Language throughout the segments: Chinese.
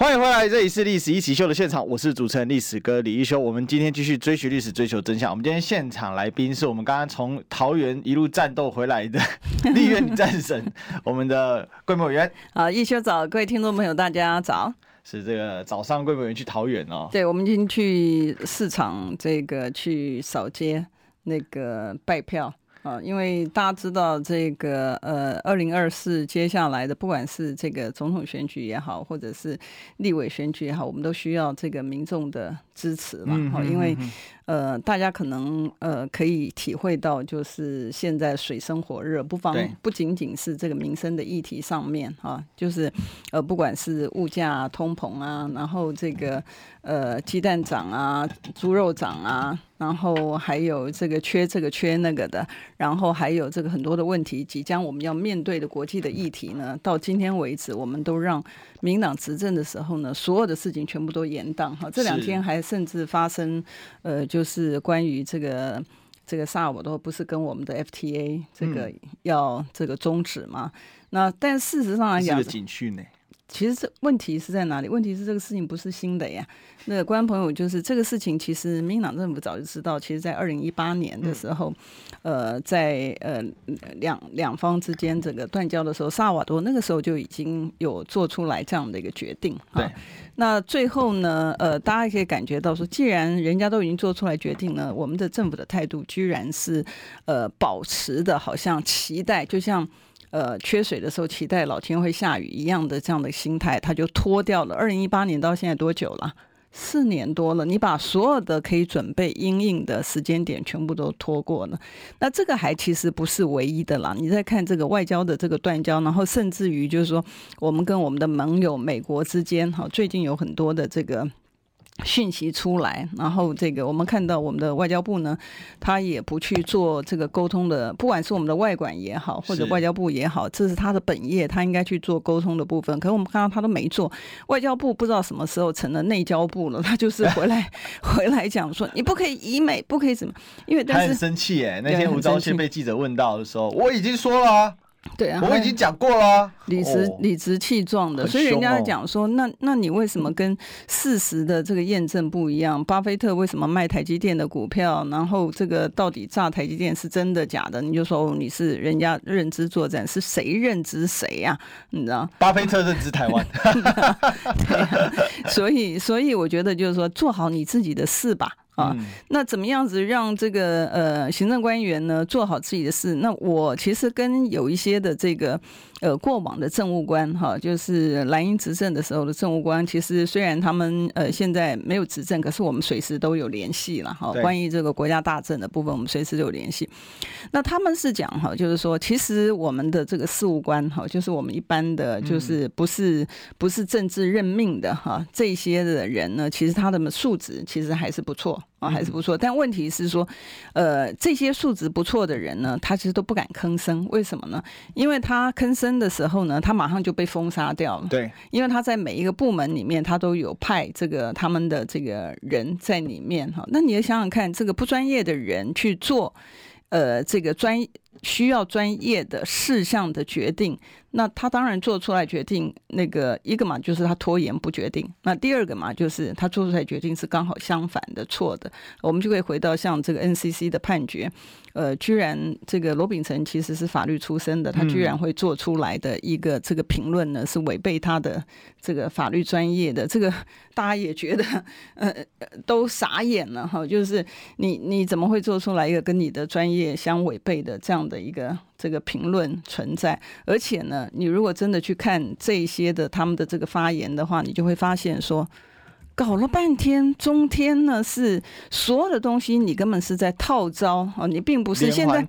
欢迎回来，这里是《历史一起秀》的现场，我是主持人历史哥李一修。我们今天继续追寻历史，追求真相。我们今天现场来宾是我们刚刚从桃园一路战斗回来的 立院战神，我们的贵模委员。好，义修早，各位听众朋友，大家早。是这个早上贵模委员去桃园哦。对，我们已经去市场，这个去扫街，那个拜票。啊，因为大家知道这个呃，二零二四接下来的不管是这个总统选举也好，或者是立委选举也好，我们都需要这个民众的支持嘛。好，因为呃，大家可能呃可以体会到，就是现在水深火热，不妨不仅仅是这个民生的议题上面哈，就是呃，不管是物价通膨啊，然后这个呃鸡蛋涨啊，猪肉涨啊。然后还有这个缺这个缺那个的，然后还有这个很多的问题，即将我们要面对的国际的议题呢，到今天为止，我们都让民党执政的时候呢，所有的事情全部都延宕哈。这两天还甚至发生，呃，就是关于这个这个萨尔瓦多不是跟我们的 FTA 这个要这个终止吗？嗯、那但事实上来讲，警讯呢。其实这问题是在哪里？问题是这个事情不是新的呀。那个观众朋友就是这个事情，其实民进党政府早就知道。其实，在二零一八年的时候，呃，在呃两两方之间这个断交的时候，萨瓦多那个时候就已经有做出来这样的一个决定。对。那最后呢，呃，大家可以感觉到说，既然人家都已经做出来决定了，我们的政府的态度居然是呃保持的，好像期待，就像。呃，缺水的时候期待老天会下雨一样的这样的心态，他就拖掉了。二零一八年到现在多久了？四年多了。你把所有的可以准备因应的时间点全部都拖过了。那这个还其实不是唯一的啦。你再看这个外交的这个断交，然后甚至于就是说，我们跟我们的盟友美国之间，哈，最近有很多的这个。讯息出来，然后这个我们看到我们的外交部呢，他也不去做这个沟通的，不管是我们的外管也好，或者外交部也好，这是他的本业，他应该去做沟通的部分。可是我们看到他都没做，外交部不知道什么时候成了内交部了，他就是回来 回来讲说你不可以以美，不可以怎么，因为他很生气哎，那天吴钊燮被记者问到的时候，我已经说了啊。对啊，我已经讲过了，理直理直气壮的，所以人家讲说，那那你为什么跟事实的这个验证不一样？巴菲特为什么卖台积电的股票？然后这个到底炸台积电是真的假的？你就说你是人家认知作战，是谁认知谁呀？你知道？巴菲特认知台湾。对啊，所以所以我觉得就是说，做好你自己的事吧。啊，那怎么样子让这个呃行政官员呢做好自己的事？那我其实跟有一些的这个呃过往的政务官哈，就是蓝营执政的时候的政务官，其实虽然他们呃现在没有执政，可是我们随时都有联系了哈。关于这个国家大政的部分，我们随时都有联系。那他们是讲哈，就是说其实我们的这个事务官哈，就是我们一般的就是不是不是政治任命的哈，这些的人呢，其实他的素质其实还是不错。啊，还是不错，但问题是说，呃，这些素质不错的人呢，他其实都不敢吭声，为什么呢？因为他吭声的时候呢，他马上就被封杀掉了。对，因为他在每一个部门里面，他都有派这个他们的这个人在里面哈。那你要想想看，这个不专业的人去做，呃，这个专需要专业的事项的决定。那他当然做出来决定，那个一个嘛，就是他拖延不决定；那第二个嘛，就是他做出来决定是刚好相反的错的。我们就可以回到像这个 NCC 的判决，呃，居然这个罗秉成其实是法律出身的，他居然会做出来的一个这个评论呢，是违背他的这个法律专业的。这个大家也觉得呃都傻眼了哈，就是你你怎么会做出来一个跟你的专业相违背的这样的一个？这个评论存在，而且呢，你如果真的去看这些的他们的这个发言的话，你就会发现说，搞了半天，中天呢是所有的东西，你根本是在套招啊，你并不是现在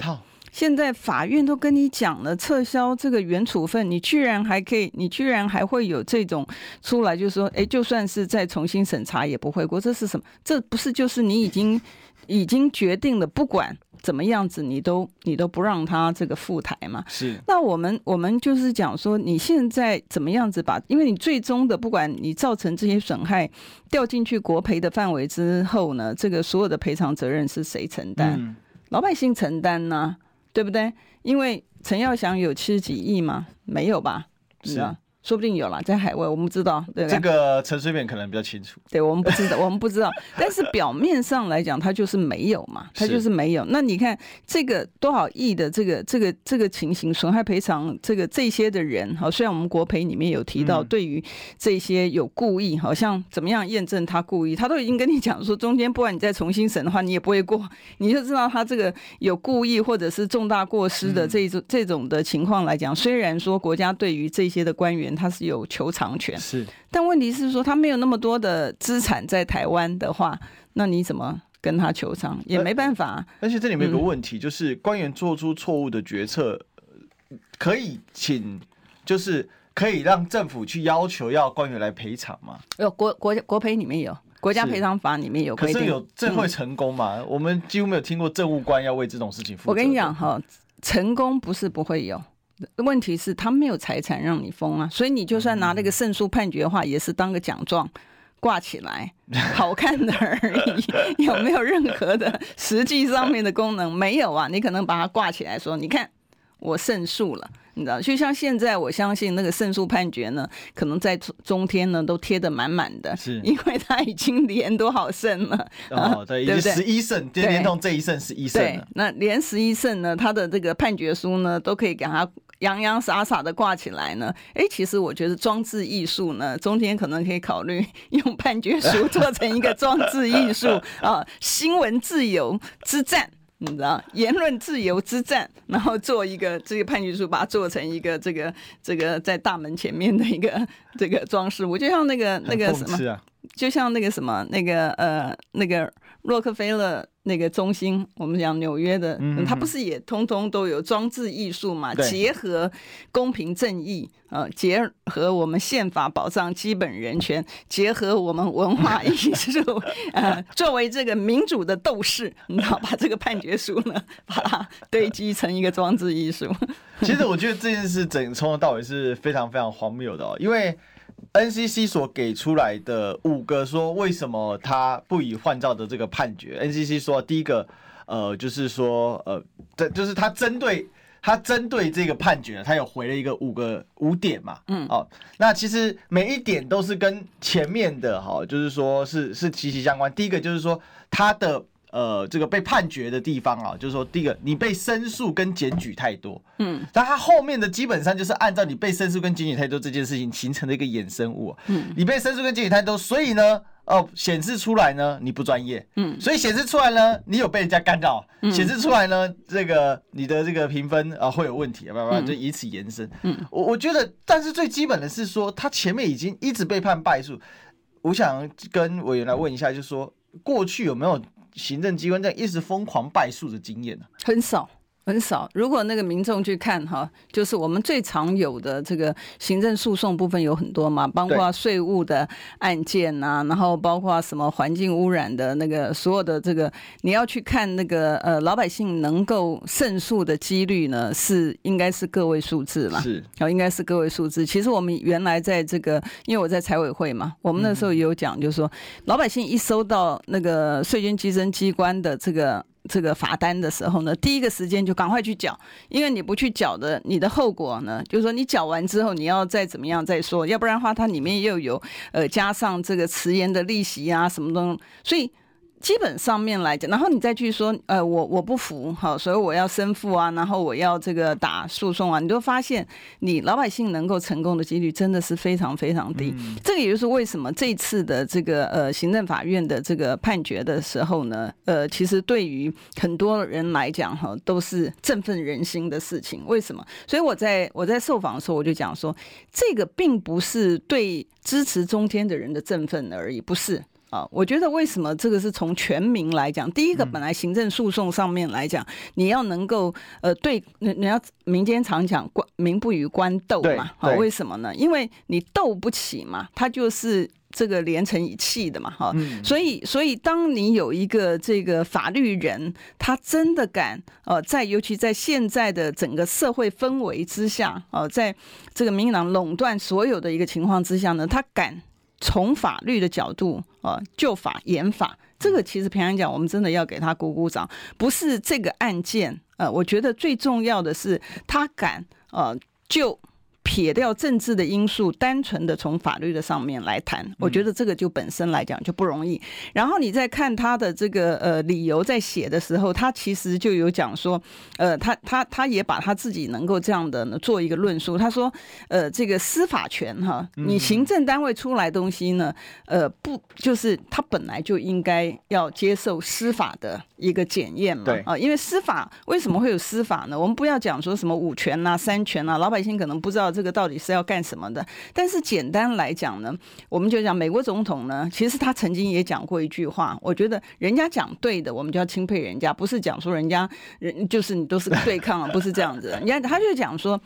现在法院都跟你讲了撤销这个原处分，你居然还可以，你居然还会有这种出来，就是说，哎，就算是再重新审查也不会过，这是什么？这不是就是你已经已经决定了，不管。怎么样子，你都你都不让他这个赴台嘛？是。那我们我们就是讲说，你现在怎么样子把？因为你最终的，不管你造成这些损害掉进去国赔的范围之后呢，这个所有的赔偿责任是谁承担？嗯、老百姓承担呢？对不对？因为陈耀祥有七十几亿吗？没有吧？是啊。说不定有了，在海外我们不知道，对吧？这个陈水扁可能比较清楚。对，我们不知道，我们不知道。但是表面上来讲，他就是没有嘛，他就是没有。那你看这个多少亿的这个这个这个情形，损害赔偿这个这些的人，好，虽然我们国赔里面有提到，对于这些有故意，好像怎么样验证他故意，他都已经跟你讲说，中间不管你再重新审的话，你也不会过，你就知道他这个有故意或者是重大过失的这种这种的情况来讲，虽然说国家对于这些的官员。他是有求偿权，是，但问题是说他没有那么多的资产在台湾的话，那你怎么跟他求偿？也没办法。而且这里面有个问题，嗯、就是官员做出错误的决策，可以请，就是可以让政府去要求要官员来赔偿吗？有国国国赔里面有国家赔偿法里面有规定，可是有这会成功吗？嗯、我们几乎没有听过政务官要为这种事情负责。我跟你讲哈，成功不是不会有。问题是，他没有财产让你封啊，所以你就算拿那个胜诉判决的话，也是当个奖状挂起来，好看的而已，有没有任何的实际上面的功能？没有啊，你可能把它挂起来说，你看我胜诉了。你知道，就像现在，我相信那个胜诉判决呢，可能在中天呢都贴得满满的，是因为他已经连多少胜了？哦，对，十一胜，今天连同这一胜十一胜。对，那连十一胜呢，他的这个判决书呢，都可以给他洋洋洒洒的挂起来呢。哎，其实我觉得装置艺术呢，中间可能可以考虑 用判决书 做成一个装置艺术啊，新闻自由之战。你知道言论自由之战，然后做一个这个判决书，把它做成一个这个这个在大门前面的一个这个装饰物，就像那个那个什么，就像那个什么那个呃那个洛克菲勒。那个中心，我们讲纽约的，嗯，它不是也通通都有装置艺术嘛？结合公平正义啊，呃，结合我们宪法保障基本人权，结合我们文化艺术，呃，作为这个民主的斗士，你知道，把这个判决书呢，把它堆积成一个装置艺术。其实我觉得这件事整从头到尾是非常非常荒谬的哦，因为。NCC 所给出来的五个说，为什么他不以换照的这个判决，NCC 说第一个，呃，就是说，呃，这就是他针对他针对这个判决，他有回了一个五个五点嘛，嗯，哦，那其实每一点都是跟前面的哈，就是说是是息息相关。第一个就是说他的。呃，这个被判决的地方啊，就是说，第一个，你被申诉跟检举太多，嗯，但它后面的基本上就是按照你被申诉跟检举太多这件事情形成的一个衍生物，嗯，你被申诉跟检举太多，所以呢，哦，显示出来呢你不专业，嗯，所以显示出来呢你有被人家干扰，显示出来呢这个你的这个评分啊会有问题，不不，就以此延伸，嗯，我我觉得，但是最基本的是说，他前面已经一直被判败诉，我想跟委员来问一下，就是说过去有没有？行政机关这样一直疯狂败诉的经验呢？很少。很少。如果那个民众去看哈，就是我们最常有的这个行政诉讼部分有很多嘛，包括税务的案件呐、啊，然后包括什么环境污染的那个所有的这个，你要去看那个呃老百姓能够胜诉的几率呢，是应该是个位数字了，是，应该是个位数字。其实我们原来在这个，因为我在财委会嘛，我们那时候也有讲，就是说老百姓一收到那个税捐稽征机关的这个。这个罚单的时候呢，第一个时间就赶快去缴，因为你不去缴的，你的后果呢，就是说你缴完之后你要再怎么样再说，要不然的话它里面又有呃加上这个迟延的利息啊什么东西，所以。基本上面来讲，然后你再去说，呃，我我不服，哈，所以我要申复啊，然后我要这个打诉讼啊，你就发现你老百姓能够成功的几率真的是非常非常低。嗯、这个也就是为什么这次的这个呃行政法院的这个判决的时候呢，呃，其实对于很多人来讲哈，都是振奋人心的事情。为什么？所以我在我在受访的时候我就讲说，这个并不是对支持中间的人的振奋而已，不是。啊，我觉得为什么这个是从全民来讲，第一个本来行政诉讼上面来讲，你要能够呃对，你你要民间常讲官民不与官斗嘛，好，为什么呢？因为你斗不起嘛，他就是这个连成一气的嘛，哈，所以所以当你有一个这个法律人，他真的敢呃，在尤其在现在的整个社会氛围之下，哦，在这个民进党垄断所有的一个情况之下呢，他敢从法律的角度啊，就法严法，这个其实平常讲，我们真的要给他鼓鼓掌，不是这个案件，呃，我觉得最重要的是他敢呃就。撇掉政治的因素，单纯的从法律的上面来谈，我觉得这个就本身来讲就不容易。然后你再看他的这个呃理由，在写的时候，他其实就有讲说，呃，他他他也把他自己能够这样的呢做一个论述。他说，呃，这个司法权哈，你行政单位出来东西呢，呃，不就是他本来就应该要接受司法的一个检验嘛？啊，因为司法为什么会有司法呢？我们不要讲说什么五权呐、三权呐，老百姓可能不知道。这个到底是要干什么的？但是简单来讲呢，我们就讲美国总统呢，其实他曾经也讲过一句话，我觉得人家讲对的，我们就要钦佩人家，不是讲说人家人就是你都是对抗啊，不是这样子。人家他就讲说，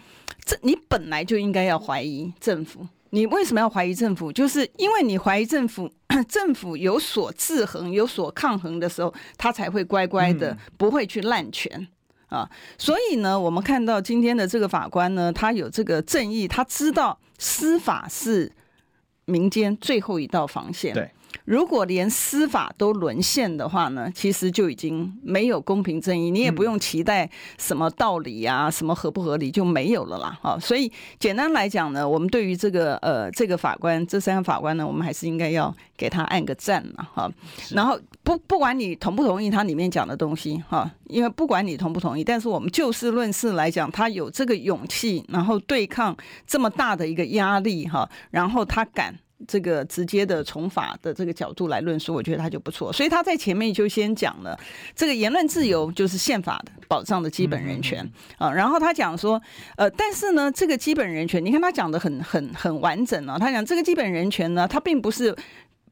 这你本来就应该要怀疑政府，你为什么要怀疑政府？就是因为你怀疑政府，政府有所制衡、有所抗衡的时候，他才会乖乖的，不会去滥权。啊，所以呢，我们看到今天的这个法官呢，他有这个正义，他知道司法是民间最后一道防线。对。如果连司法都沦陷的话呢，其实就已经没有公平正义，你也不用期待什么道理啊，什么合不合理就没有了啦。哈，所以简单来讲呢，我们对于这个呃这个法官这三个法官呢，我们还是应该要给他按个赞了哈。然后不不管你同不同意他里面讲的东西哈，因为不管你同不同意，但是我们就事论事来讲，他有这个勇气，然后对抗这么大的一个压力哈，然后他敢。这个直接的从法的这个角度来论述，我觉得他就不错。所以他在前面就先讲了，这个言论自由就是宪法的保障的基本人权啊。然后他讲说，呃，但是呢，这个基本人权，你看他讲的很很很完整啊。他讲这个基本人权呢，它并不是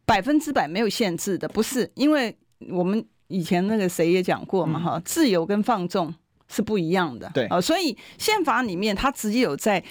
百分之百没有限制的，不是，因为我们以前那个谁也讲过嘛，哈，自由跟放纵是不一样的。对啊，所以宪法里面他直接有在。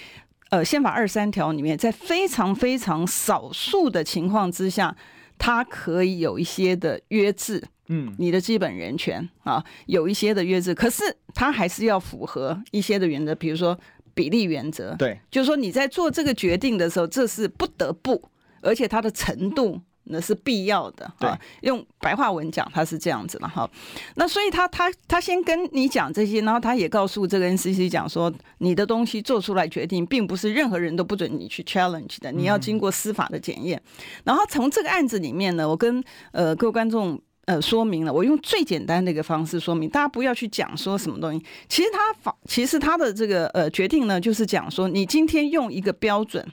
呃，宪法二三条里面，在非常非常少数的情况之下，它可以有一些的约制，嗯，你的基本人权啊，有一些的约制，可是它还是要符合一些的原则，比如说比例原则，对，就是说你在做这个决定的时候，这是不得不，而且它的程度。那是必要的啊，用白话文讲，他是这样子了哈。那所以他他他先跟你讲这些，然后他也告诉这个 NCC 讲说，你的东西做出来决定，并不是任何人都不准你去 challenge 的，你要经过司法的检验。然后从这个案子里面呢，我跟呃各位观众呃说明了，我用最简单的一个方式说明，大家不要去讲说什么东西。其实他法，其实他的这个呃决定呢，就是讲说，你今天用一个标准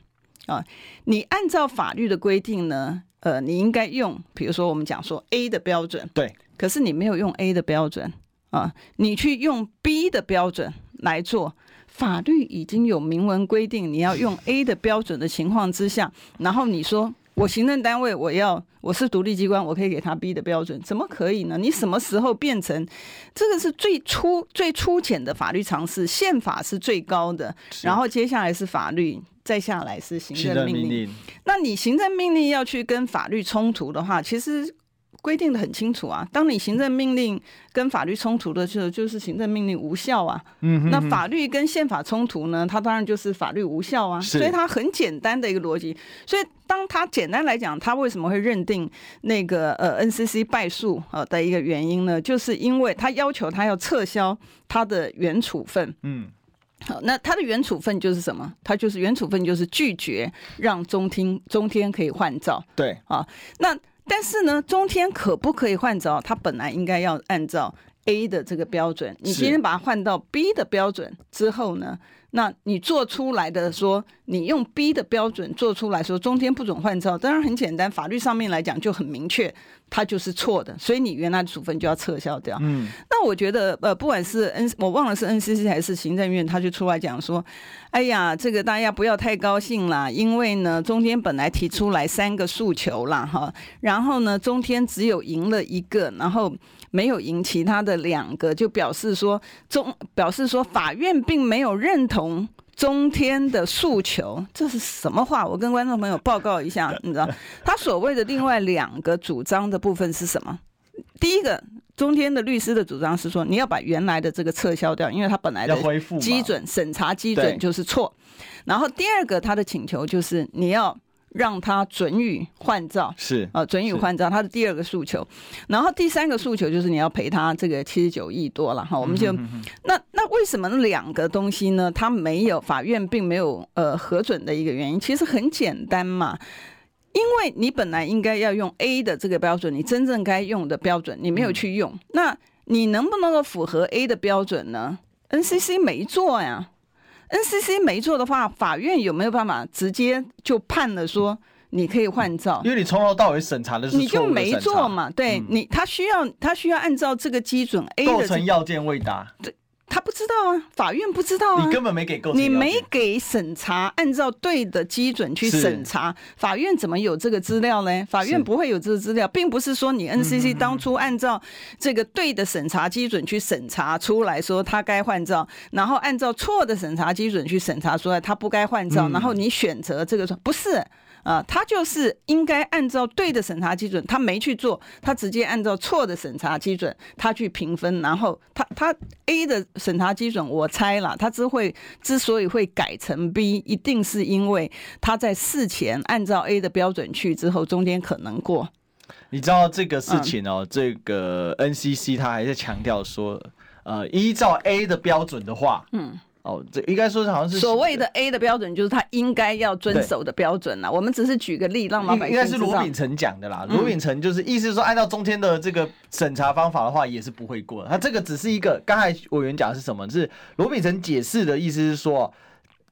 啊，你按照法律的规定呢。呃，你应该用，比如说我们讲说 A 的标准，对，可是你没有用 A 的标准啊，你去用 B 的标准来做，法律已经有明文规定你要用 A 的标准的情况之下，然后你说我行政单位我要我是独立机关，我可以给他 B 的标准，怎么可以呢？你什么时候变成这个是最初最粗浅的法律常识？宪法是最高的，然后接下来是法律。再下来是行政命令，命令，那你行政命令要去跟法律冲突的话，其实规定的很清楚啊。当你行政命令跟法律冲突的时候，就是行政命令无效啊。嗯哼哼，那法律跟宪法冲突呢，它当然就是法律无效啊。所以它很简单的一个逻辑。所以当它简单来讲，它为什么会认定那个呃 NCC 败诉呃的一个原因呢？就是因为他要求他要撤销他的原处分。嗯。好，那他的原处分就是什么？他就是原处分就是拒绝让中天中天可以换照。对啊，那但是呢，中天可不可以换照？它本来应该要按照 A 的这个标准，你今天把它换到 B 的标准之后呢？那你做出来的说，你用 B 的标准做出来说，中天不准换照，当然很简单，法律上面来讲就很明确，它就是错的，所以你原来的处分就要撤销掉。嗯，那我觉得呃，不管是 N，我忘了是 NCC 还是行政院，他就出来讲说，哎呀，这个大家不要太高兴啦，因为呢，中天本来提出来三个诉求啦，哈，然后呢，中天只有赢了一个，然后没有赢其他的两个，就表示说中表示说法院并没有认同。中天的诉求，这是什么话？我跟观众朋友报告一下，你知道，他所谓的另外两个主张的部分是什么？第一个，中天的律师的主张是说，你要把原来的这个撤销掉，因为他本来的基准审查基准就是错。然后第二个，他的请求就是你要。让他准予换照是啊，准予换照，他的第二个诉求。然后第三个诉求就是你要赔他这个七十九亿多了哈。我们就那那为什么两个东西呢？他没有法院并没有呃核准的一个原因，其实很简单嘛。因为你本来应该要用 A 的这个标准，你真正该用的标准你没有去用，那你能不能够符合 A 的标准呢？NCC 没做呀。NCC 没做的话，法院有没有办法直接就判了说你可以换照？因为你从头到尾审查的是，你就没做嘛？对你，他需要他需要按照这个基准 A 的构成要件未达。对。他不知道啊，法院不知道啊，你根本没给够，你没给审查，按照对的基准去审查，法院怎么有这个资料呢？法院不会有这个资料，并不是说你 NCC 当初按照这个对的审查基准去审查出来说他该换照，然后按照错的审查基准去审查出来他不该换照，然后你选择这个说不是。啊，他就是应该按照对的审查基准，他没去做，他直接按照错的审查基准，他去评分，然后他他 A 的审查基准，我猜了，他只会之所以会改成 B，一定是因为他在事前按照 A 的标准去之后，中间可能过。你知道这个事情哦，嗯、这个 NCC 他还在强调说，呃，依照 A 的标准的话，嗯。哦，这应该说是好像是所谓的 A 的标准，就是他应该要遵守的标准啦。我们只是举个例，让老百姓。应该是罗秉成讲的啦。罗秉成就是意思是说，按照中天的这个审查方法的话，也是不会过的。他这个只是一个，刚才委员讲的是什么？是罗秉成解释的意思是说，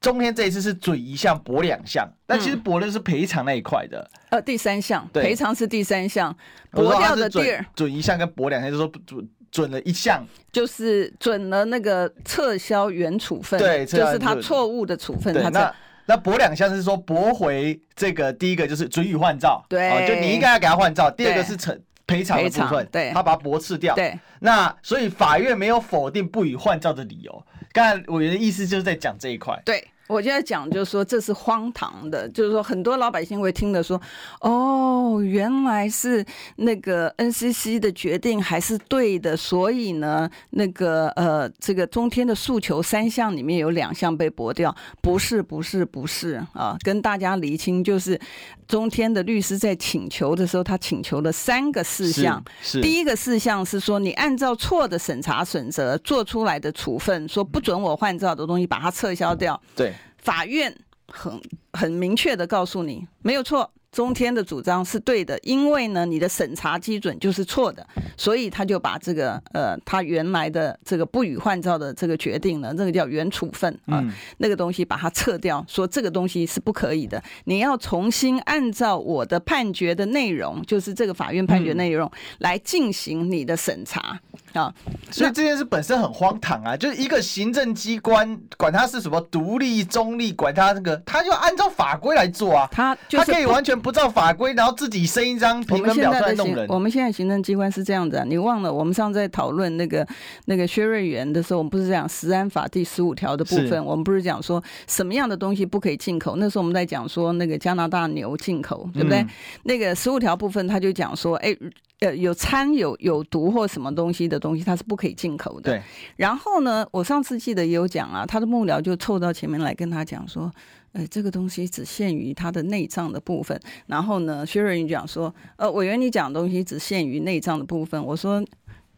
中天这一次是准一项驳两项，但其实驳的是赔偿那一块的。呃，第三项赔偿是第三项，驳掉的第二准一项跟驳两项，就是说不准。准了一项，就是准了那个撤销原处分，对，就是他错误的处分。他那那驳两项是说驳回这个第一个就是准予换照，对、哦，就你应该要给他换照。第二个是赔赔偿的部分，对，他把它驳斥掉。对，那所以法院没有否定不予换照的理由。刚才委员的意思就是在讲这一块。对。我就在讲就是说，这是荒唐的，就是说很多老百姓会听的说，哦，原来是那个 NCC 的决定还是对的，所以呢，那个呃，这个中天的诉求三项里面有两项被驳掉，不是，不是，不是啊，跟大家厘清，就是中天的律师在请求的时候，他请求了三个事项，是。第一个事项是说，你按照错的审查准则做出来的处分，说不准我换照的东西，把它撤销掉，对。法院很很明确的告诉你，没有错。中天的主张是对的，因为呢，你的审查基准就是错的，所以他就把这个呃，他原来的这个不予换照的这个决定呢，这个叫原处分啊，嗯、那个东西把它撤掉，说这个东西是不可以的，你要重新按照我的判决的内容，就是这个法院判决内容来进行你的审查啊。所以这件事本身很荒唐啊，就是一个行政机关，管他是什么独立中立，管他那个，他就按照法规来做啊，他他可以完全。不照法规，然后自己生一张评分表出来弄人。我们现在行政机关是这样子啊，你忘了我们上次在讨论那个那个薛瑞元的时候，我们不是讲《食安法》第十五条的部分，我们不是讲说什么样的东西不可以进口？那时候我们在讲说那个加拿大牛进口，对不对？嗯、那个十五条部分他就讲说，哎，呃，有掺有有毒或什么东西的东西，它是不可以进口的。对。然后呢，我上次记得也有讲啊，他的幕僚就凑到前面来跟他讲说。呃，这个东西只限于它的内脏的部分。然后呢，薛瑞云讲说，呃，委员你讲的东西只限于内脏的部分。我说，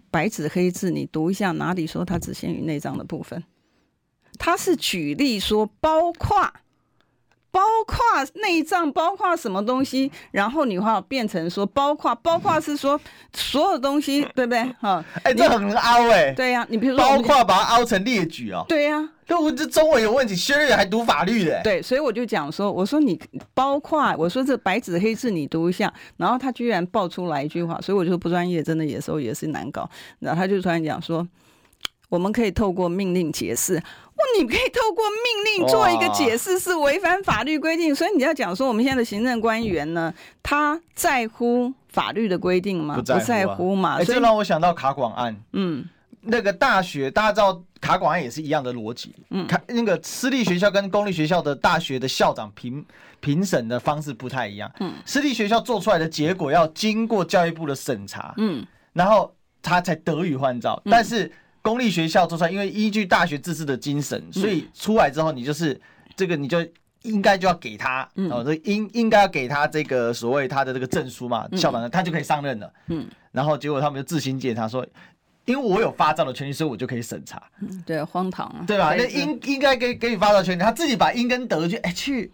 白纸黑字，你读一下，哪里说它只限于内脏的部分？他是举例说，包括。包括内脏，包括什么东西？然后你话变成说，包括，包括是说所有东西，对不对？哈，哎，这很凹哎、欸。对呀、啊，你比如说，包括把它凹成列举哦。对呀、啊，这这中文有问题，薛瑞还读法律的、欸。对，所以我就讲说，我说你包括，我说这白纸黑字你读一下，然后他居然爆出来一句话，所以我就说不专业，真的有时候也是难搞。然后他就突然讲说，我们可以透过命令解释。你可以透过命令做一个解释，是违反法律规定，所以你要讲说我们现在的行政官员呢，他在乎法律的规定吗？不在乎嘛。哎，这让我想到卡广案。嗯，那个大学大家知道卡广案也是一样的逻辑。嗯，卡那个私立学校跟公立学校的大学的校长评评审的方式不太一样。嗯，私立学校做出来的结果要经过教育部的审查。嗯，然后他才得以换照。但是公立学校做出来，因为依据大学自治的精神，所以出来之后你就是这个你就。应该就要给他，哦，这应应该要给他这个所谓他的这个证书嘛，校长他就可以上任了。嗯，然后结果他们就自行检查说，因为我有发照的权利，所以我就可以审查。嗯，对，荒唐啊，对吧？那应应该给给你发照权利，他自己把因跟得去，哎，去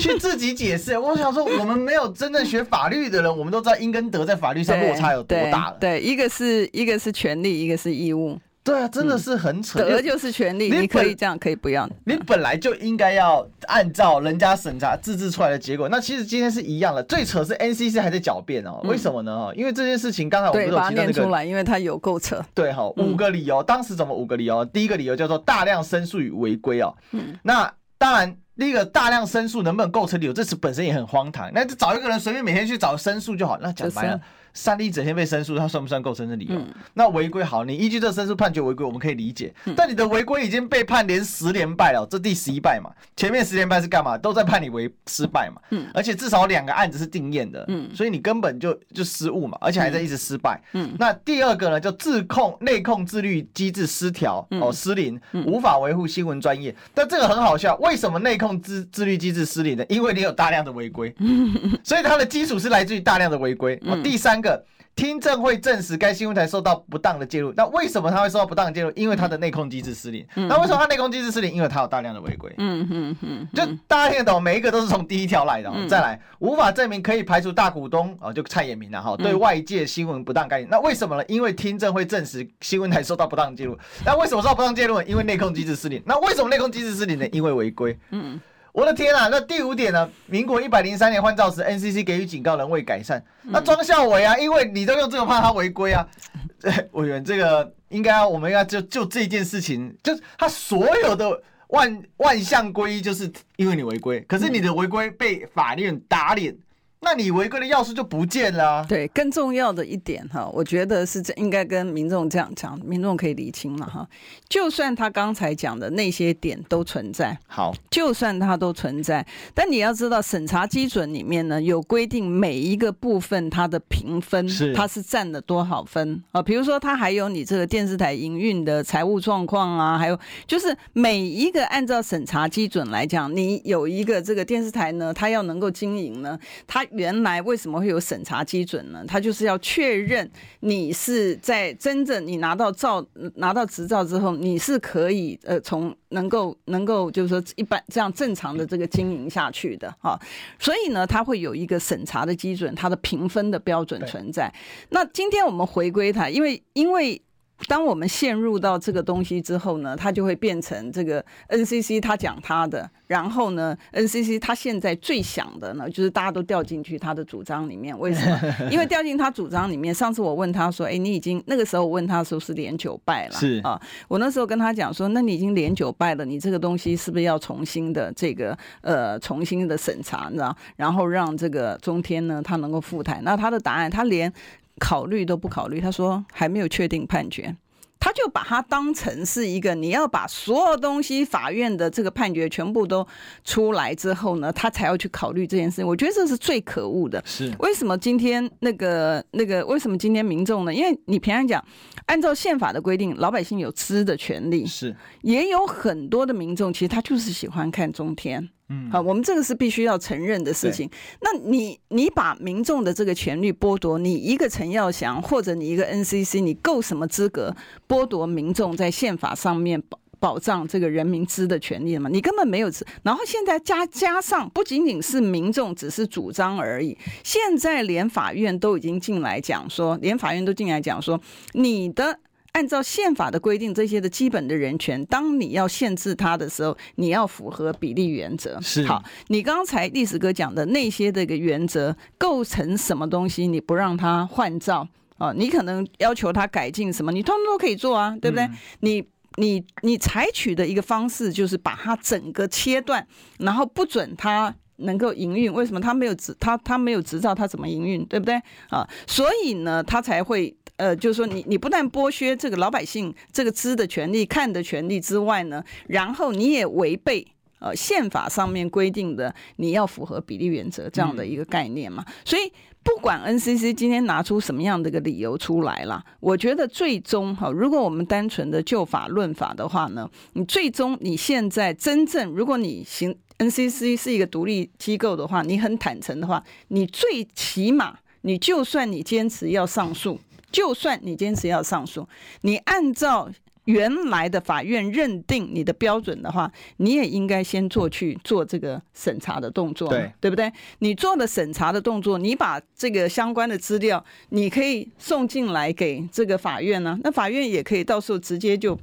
去自己解释。我想说，我们没有真正学法律的人，我们都知道因跟得在法律上落差有多大了。对，一个是一个是权利，一个是义务。对啊，真的是很扯。得就是权利，你可以这样，可以不要。你本来就应该要按照人家审查自治出来的结果。那其实今天是一样的。最扯是 NCC 还在狡辩哦，为什么呢？因为这件事情刚才我们有提到那个，出来，因为它有够扯。对哈，五个理由，当时怎么五个理由？第一个理由叫做大量申诉与违规哦。嗯。那当然，第一个大量申诉能不能构成理由？这是本身也很荒唐。那就找一个人随便每天去找申诉就好。那讲白了。三例整天被申诉，他算不算构成的理由？嗯、那违规好，你依据这申诉判决违规，我们可以理解。嗯、但你的违规已经被判连十连败了，这第十一败嘛？前面十连败是干嘛？都在判你为失败嘛？嗯、而且至少两个案子是定验的，嗯、所以你根本就就失误嘛，而且还在一直失败。嗯、那第二个呢，叫自控内控自律机制失调、嗯、哦失灵，无法维护新闻专业。但这个很好笑，为什么内控自自律机制失灵呢？因为你有大量的违规，嗯、所以它的基础是来自于大量的违规。哦，第三。个听证会证实该新闻台受到不当的介入，那为什么他会受到不当的介入？因为他的内控机制失灵。嗯、那为什么他内控机制失灵？因为他有大量的违规。嗯嗯嗯，就大家听得懂，每一个都是从第一条来的。嗯、再来，无法证明可以排除大股东啊，就蔡衍明了哈，对外界新闻不当概念。那为什么呢？因为听证会证实新闻台受到不当的介入。那为什么受到不当介入呢？因为内控机制失灵。那为什么内控机制失灵呢？因为违规。嗯。我的天啊！那第五点呢？民国一百零三年换照时，NCC 给予警告，仍未改善。那庄孝伟啊，因为你都用这个怕他违规啊。委员，这个应该我们应该就就这件事情，就是他所有的万万象归一，就是因为你违规。可是你的违规被法院打脸。那你违规的钥匙就不见了啊。对，更重要的一点哈，我觉得是这应该跟民众这样讲，民众可以理清了哈。就算他刚才讲的那些点都存在，好，就算它都存在，但你要知道审查基准里面呢，有规定每一个部分它的评分，是它是占了多少分啊？比如说它还有你这个电视台营运的财务状况啊，还有就是每一个按照审查基准来讲，你有一个这个电视台呢，它要能够经营呢，它。原来为什么会有审查基准呢？他就是要确认你是在真正你拿到照拿到执照之后，你是可以呃从能够能够就是说一般这样正常的这个经营下去的哈。所以呢，它会有一个审查的基准，它的评分的标准存在。那今天我们回归它，因为因为。当我们陷入到这个东西之后呢，它就会变成这个 NCC 他讲他的，然后呢，NCC 他现在最想的呢，就是大家都掉进去他的主张里面。为什么？因为掉进他主张里面。上次我问他说：“哎，你已经那个时候我问他说是连九败了，是啊。”我那时候跟他讲说：“那你已经连九败了，你这个东西是不是要重新的这个呃重新的审查，你知道？然后让这个中天呢他能够复台？那他的答案，他连。”考虑都不考虑，他说还没有确定判决，他就把它当成是一个你要把所有东西法院的这个判决全部都出来之后呢，他才要去考虑这件事情。我觉得这是最可恶的。是为什么今天那个那个为什么今天民众呢？因为你平常讲，按照宪法的规定，老百姓有知的权利，是也有很多的民众其实他就是喜欢看中天。嗯，好，我们这个是必须要承认的事情。那你你把民众的这个权利剥夺，你一个陈耀祥或者你一个 NCC，你够什么资格剥夺民众在宪法上面保保障这个人民知的权利吗？你根本没有。然后现在加加上，不仅仅是民众只是主张而已，现在连法院都已经进来讲说，连法院都进来讲说，你的。按照宪法的规定，这些的基本的人权，当你要限制它的时候，你要符合比例原则。是好，你刚才历史哥讲的那些这个原则构成什么东西？你不让他换照啊？你可能要求他改进什么？你通通都可以做啊，对不对？嗯、你你你采取的一个方式就是把它整个切断，然后不准他。能够营运？为什么他没有执他他没有执照，他怎么营运？对不对啊？所以呢，他才会呃，就是说你你不但剥削这个老百姓这个知的权利、看的权利之外呢，然后你也违背。呃，宪法上面规定的你要符合比例原则这样的一个概念嘛，所以不管 NCC 今天拿出什么样的一个理由出来啦，我觉得最终哈，如果我们单纯的就法论法的话呢，你最终你现在真正如果你行 NCC 是一个独立机构的话，你很坦诚的话，你最起码你就算你坚持要上诉，就算你坚持要上诉，你按照。原来的法院认定你的标准的话，你也应该先做去做这个审查的动作，对对不对？你做了审查的动作，你把这个相关的资料，你可以送进来给这个法院呢，那法院也可以到时候直接就。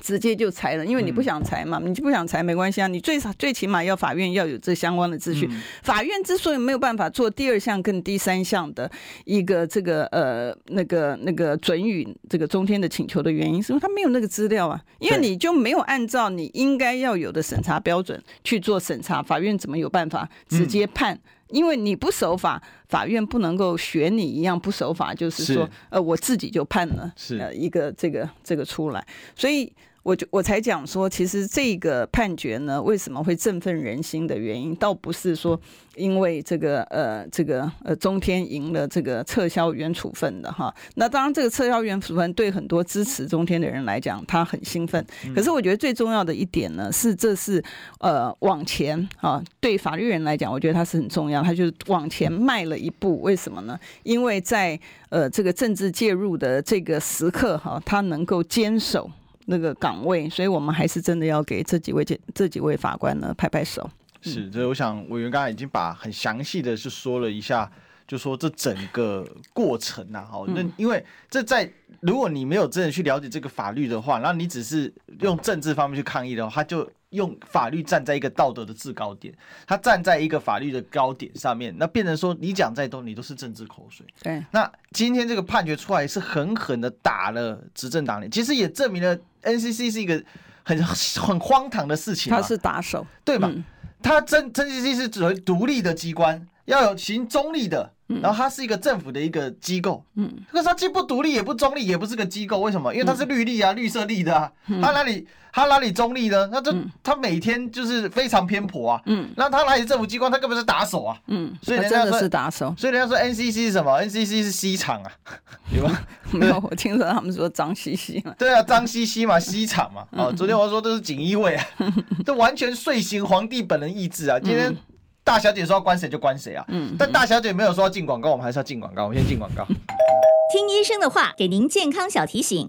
直接就裁了，因为你不想裁嘛，你就不想裁没关系啊。你最少最起码要法院要有这相关的资讯。法院之所以没有办法做第二项跟第三项的一个这个呃那个那个准予这个中天的请求的原因，是因为他没有那个资料啊。因为你就没有按照你应该要有的审查标准去做审查，法院怎么有办法直接判？因为你不守法，法院不能够学你一样不守法，就是说呃我自己就判了呃一个这个这个出来，所以。我就我才讲说，其实这个判决呢，为什么会振奋人心的原因，倒不是说因为这个呃这个呃中天赢了这个撤销原处分的哈。那当然，这个撤销原处分对很多支持中天的人来讲，他很兴奋。可是我觉得最重要的一点呢，是这是呃往前啊，对法律人来讲，我觉得他是很重要，他就是往前迈了一步。为什么呢？因为在呃这个政治介入的这个时刻哈，他能够坚守。那个岗位，所以我们还是真的要给这几位这这几位法官呢拍拍手。是，所以我想委员刚才已经把很详细的是说了一下，就说这整个过程呐，哈，那因为这在如果你没有真的去了解这个法律的话，那你只是用政治方面去抗议的话，他就。用法律站在一个道德的制高点，他站在一个法律的高点上面，那变成说你讲再多，你都是政治口水。对，那今天这个判决出来是狠狠的打了执政党脸，其实也证明了 NCC 是一个很很荒唐的事情。他是打手，对吧？嗯、他真 NCC 是指为独立的机关，要有行中立的。然后它是一个政府的一个机构，嗯，可是它既不独立也不中立，也不是个机构，为什么？因为它是绿立啊，绿色立的啊，它哪里它哪里中立呢？那这它每天就是非常偏颇啊，嗯，那它哪里政府机关？它根本是打手啊，嗯，所以人家说是打手，所以人家说 NCC 是什么？NCC 是西厂啊，有吗？没有，我听说他们说脏兮兮嘛，对啊，脏兮兮嘛，西厂嘛，哦，昨天我说都是锦衣卫啊，这完全遂行皇帝本人意志啊，今天。大小姐说要关谁就关谁啊！嗯，但大小姐没有说要进广告，我们还是要进广告。我们先进广告。听医生的话，给您健康小提醒。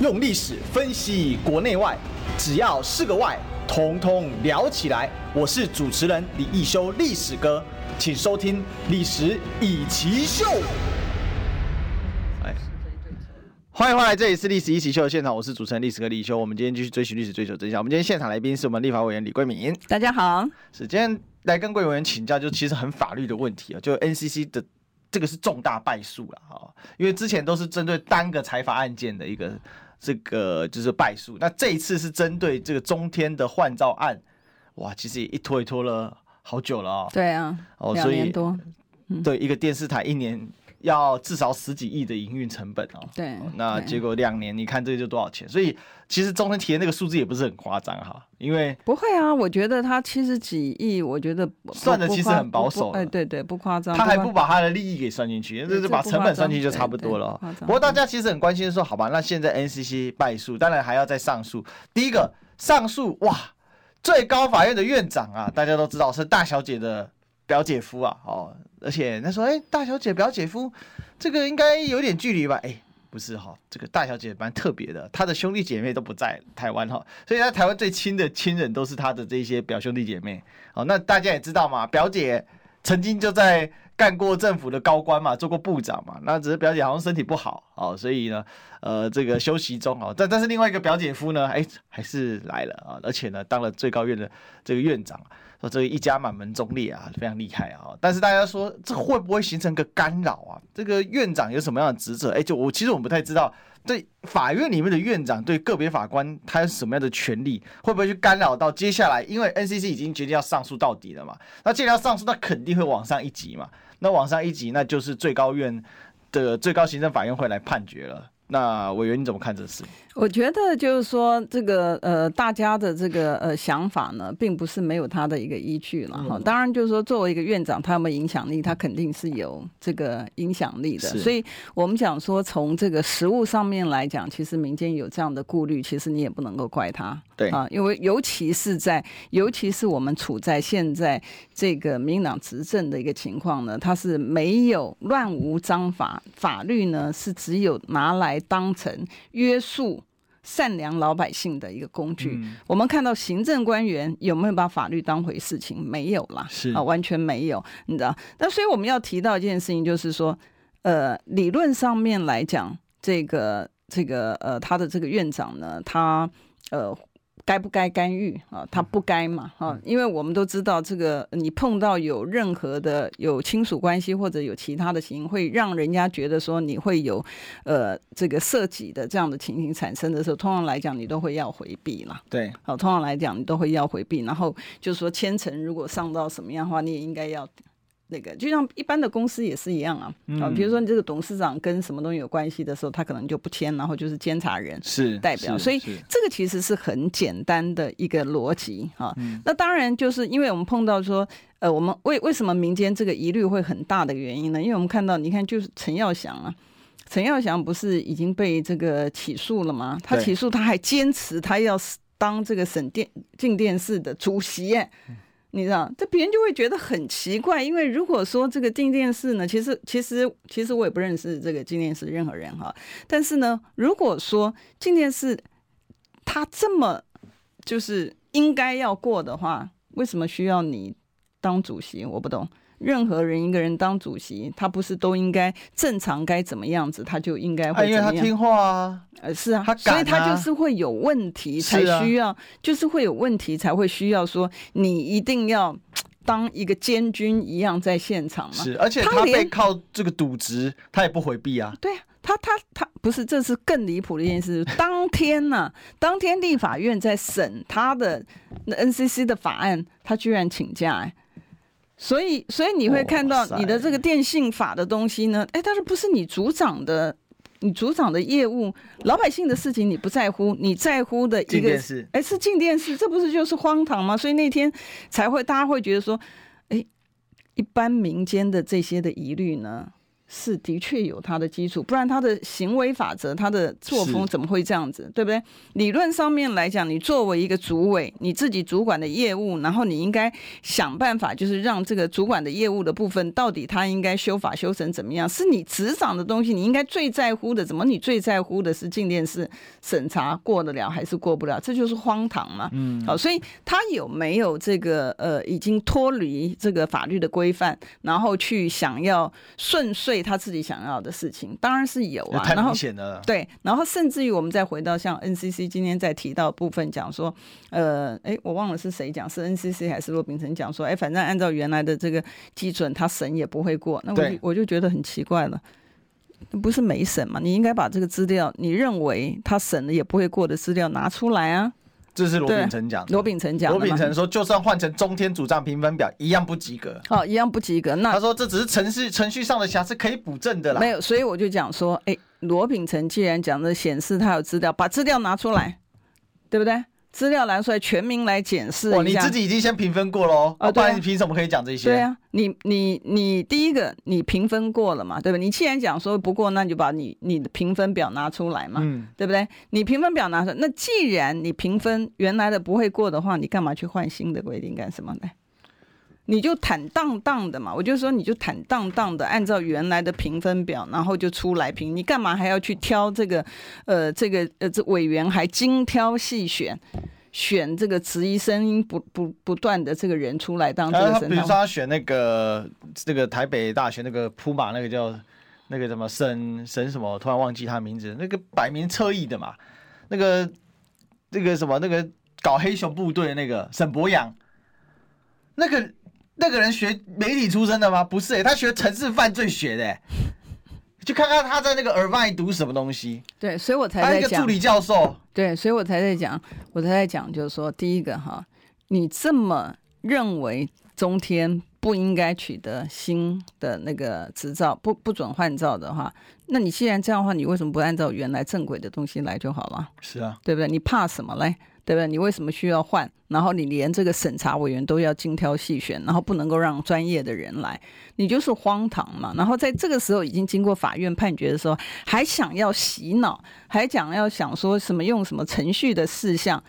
用历史分析国内外。只要是个“外”，统统聊起来。我是主持人李易修，历史哥，请收听《历史易起秀》。哎，欢迎回来，这里是《历史一起秀》的现场，我是主持人历史哥李修。我们今天继续追寻历史，追求真相。我们今天现场来宾是我们立法委员李贵敏。大家好，是今天来跟贵委员请教，就其实很法律的问题啊，就 NCC 的这个是重大败诉了啊，因为之前都是针对单个财阀案件的一个。这个就是败诉，那这一次是针对这个中天的换照案，哇，其实也一拖一拖了好久了哦。对啊，哦，所以对一个电视台一年。要至少十几亿的营运成本哦，对，那结果两年，你看这个就多少钱？所以其实中天体验那个数字也不是很夸张哈，因为不会啊，我觉得他七十几亿，我觉得算的其实很保守，哎，对对，不夸张，他还不把他的利益给算进去，这是把成本算进去就差不多了。不过大家其实很关心说，好吧，那现在 NCC 败诉，当然还要再上诉。第一个上诉哇，最高法院的院长啊，大家都知道是大小姐的表姐夫啊，哦。而且他说：“哎、大小姐表姐夫，这个应该有点距离吧？哎、不是哈，这个大小姐蛮特别的，她的兄弟姐妹都不在台湾哈，所以在台湾最亲的亲人都是她的这些表兄弟姐妹。哦，那大家也知道嘛，表姐曾经就在干过政府的高官嘛，做过部长嘛。那只是表姐好像身体不好哦，所以呢，呃，这个休息中哦。但但是另外一个表姐夫呢，哎，还是来了啊，而且呢，当了最高院的这个院长，说这个一家满门忠烈啊，非常厉害啊。但是大家说，这会不会形成个干扰啊？这个院长有什么样的职责？哎，就我其实我们不太知道。对法院里面的院长对个别法官他有什么样的权利？会不会去干扰到接下来？因为 NCC 已经决定要上诉到底了嘛，那既然要上诉，那肯定会往上一级嘛。那往上一级，那就是最高院的最高行政法院会来判决了。那委员你怎么看这事？我觉得就是说，这个呃，大家的这个呃想法呢，并不是没有他的一个依据了哈。当然，就是说，作为一个院长，他有没有影响力？他肯定是有这个影响力的。所以，我们讲说，从这个实物上面来讲，其实民间有这样的顾虑，其实你也不能够怪他。对啊，因为尤其是在，尤其是我们处在现在这个民进党执政的一个情况呢，他是没有乱无章法，法律呢是只有拿来当成约束。善良老百姓的一个工具，嗯、我们看到行政官员有没有把法律当回事情？没有啦，是啊，完全没有，你知道？那所以我们要提到一件事情，就是说，呃，理论上面来讲，这个这个呃，他的这个院长呢，他呃。该不该干预啊？他不该嘛啊？因为我们都知道，这个你碰到有任何的有亲属关系或者有其他的情形，会让人家觉得说你会有呃这个涉及的这样的情形产生的时候，通常来讲你都会要回避啦。对，好，通常来讲你都会要回避，然后就是说千层如果上到什么样的话，你也应该要。那个就像一般的公司也是一样啊，啊，比如说你这个董事长跟什么东西有关系的时候，他可能就不签，然后就是监察人是代表，所以这个其实是很简单的一个逻辑啊。那当然就是因为我们碰到说，呃，我们为为什么民间这个疑虑会很大的原因呢？因为我们看到，你看就是陈耀祥啊，陈耀祥不是已经被这个起诉了吗？他起诉他还坚持他要当这个省电静电视的主席。你知道，这别人就会觉得很奇怪，因为如果说这个静电视呢，其实其实其实我也不认识这个静电视任何人哈，但是呢，如果说静电视他这么就是应该要过的话，为什么需要你当主席？我不懂。任何人一个人当主席，他不是都应该正常该怎么样子，他就应该会怎么样？因为他听话啊，呃，是啊，他敢啊，所以他就是会有问题才需要，是啊，就是会有问题才会需要说你一定要当一个监军一样在现场嘛。是，而且他被靠这个渎职，他也不回避啊。对啊，他他他不是，这是更离谱的一件事。当天呢，啊，当天立法院在审他的 NCC 的法案，他居然请假哎。所以，所以你会看到你的这个电信法的东西呢？哎，但是不是你组长的，你组长的业务，老百姓的事情你不在乎，你在乎的一个，哎，是静电视，这不是就是荒唐吗？所以那天才会大家会觉得说，哎，一般民间的这些的疑虑呢？是的确有他的基础，不然他的行为法则、他的作风怎么会这样子，对不对？理论上面来讲，你作为一个主委，你自己主管的业务，然后你应该想办法，就是让这个主管的业务的部分，到底他应该修法修成怎么样？是你执掌的东西，你应该最在乎的，怎么你最在乎的是静电视审查过得了还是过不了？这就是荒唐嘛。嗯，好，所以他有没有这个呃，已经脱离这个法律的规范，然后去想要顺遂？他自己想要的事情当然是有啊，太明显了。然后对，然后甚至于我们再回到像 NCC 今天在提到部分讲说，呃，哎，我忘了是谁讲，是 NCC 还是骆秉成讲说，哎，反正按照原来的这个基准，他审也不会过。那我就我就觉得很奇怪了，不是没审嘛？你应该把这个资料，你认为他审了也不会过的资料拿出来啊。这是罗秉成讲的，罗秉成讲，罗秉成说，就算换成中天主账评分表，一样不及格。哦，一样不及格。那他说这只是程序程序上的瑕疵，可以补正的啦。没有，所以我就讲说，哎，罗秉成既然讲的显示他有资料，把资料拿出来，对不对？资料拿出来，全民来检视一下。你自己已经先评分过喽，啊，不然你凭什么可以讲这些？对啊，你你你第一个你评分过了嘛，对吧？你既然讲说不过，那你就把你你的评分表拿出来嘛，嗯，对不对？你评分表拿出来，那既然你评分原来的不会过的话，你干嘛去换新的规定干什么呢？你就坦荡荡的嘛，我就说你就坦荡荡的按照原来的评分表，然后就出来评，你干嘛还要去挑这个？呃，这个呃，这委员还精挑细选，选这个质疑声音不不不断的这个人出来当这个审查。比如说他选那个这个台北大学那个铺马那个叫那个什么沈沈什么，突然忘记他名字，那个摆明侧翼的嘛，那个那个什么那个搞黑熊部队的那个沈博阳，那个那个人学媒体出身的吗？不是、欸，他学城市犯罪学的、欸。去看看他在那个耳麦读什么东西？对，所以我才在讲。一个助理教授。对，所以我才在讲，我才在讲，就是说，第一个哈，你这么认为中天不应该取得新的那个执照，不不准换照的话，那你既然这样的话，你为什么不按照原来正轨的东西来就好了？是啊，对不对？你怕什么嘞？对不对？你为什么需要换？然后你连这个审查委员都要精挑细选，然后不能够让专业的人来，你就是荒唐嘛！然后在这个时候已经经过法院判决的时候，还想要洗脑，还讲要想说什么用什么程序的事项，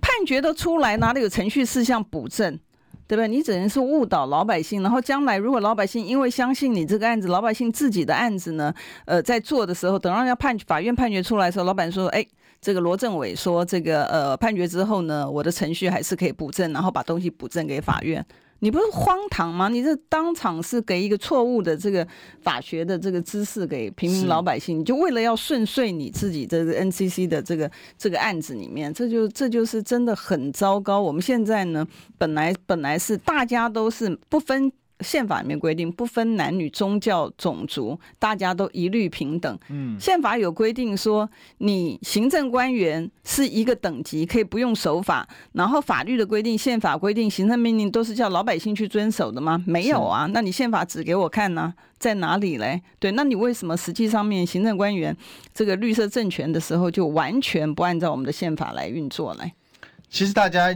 判决都出来，哪里有程序事项补正？对吧？你只能是误导老百姓，然后将来如果老百姓因为相信你这个案子，老百姓自己的案子呢，呃，在做的时候，等到要判法院判决出来的时候，老板说，哎。这个罗政委说，这个呃判决之后呢，我的程序还是可以补正，然后把东西补正给法院。你不是荒唐吗？你这当场是给一个错误的这个法学的这个知识给平民老百姓，你就为了要顺遂你自己这个 NCC 的这个这个案子里面，这就这就是真的很糟糕。我们现在呢，本来本来是大家都是不分。宪法里面规定不分男女、宗教、种族，大家都一律平等。嗯，宪法有规定说，你行政官员是一个等级，可以不用守法。然后法律的规定、宪法规定、行政命令都是叫老百姓去遵守的吗？没有啊。那你宪法指给我看呢、啊？在哪里嘞？对，那你为什么实际上面行政官员这个绿色政权的时候，就完全不按照我们的宪法来运作嘞？其实大家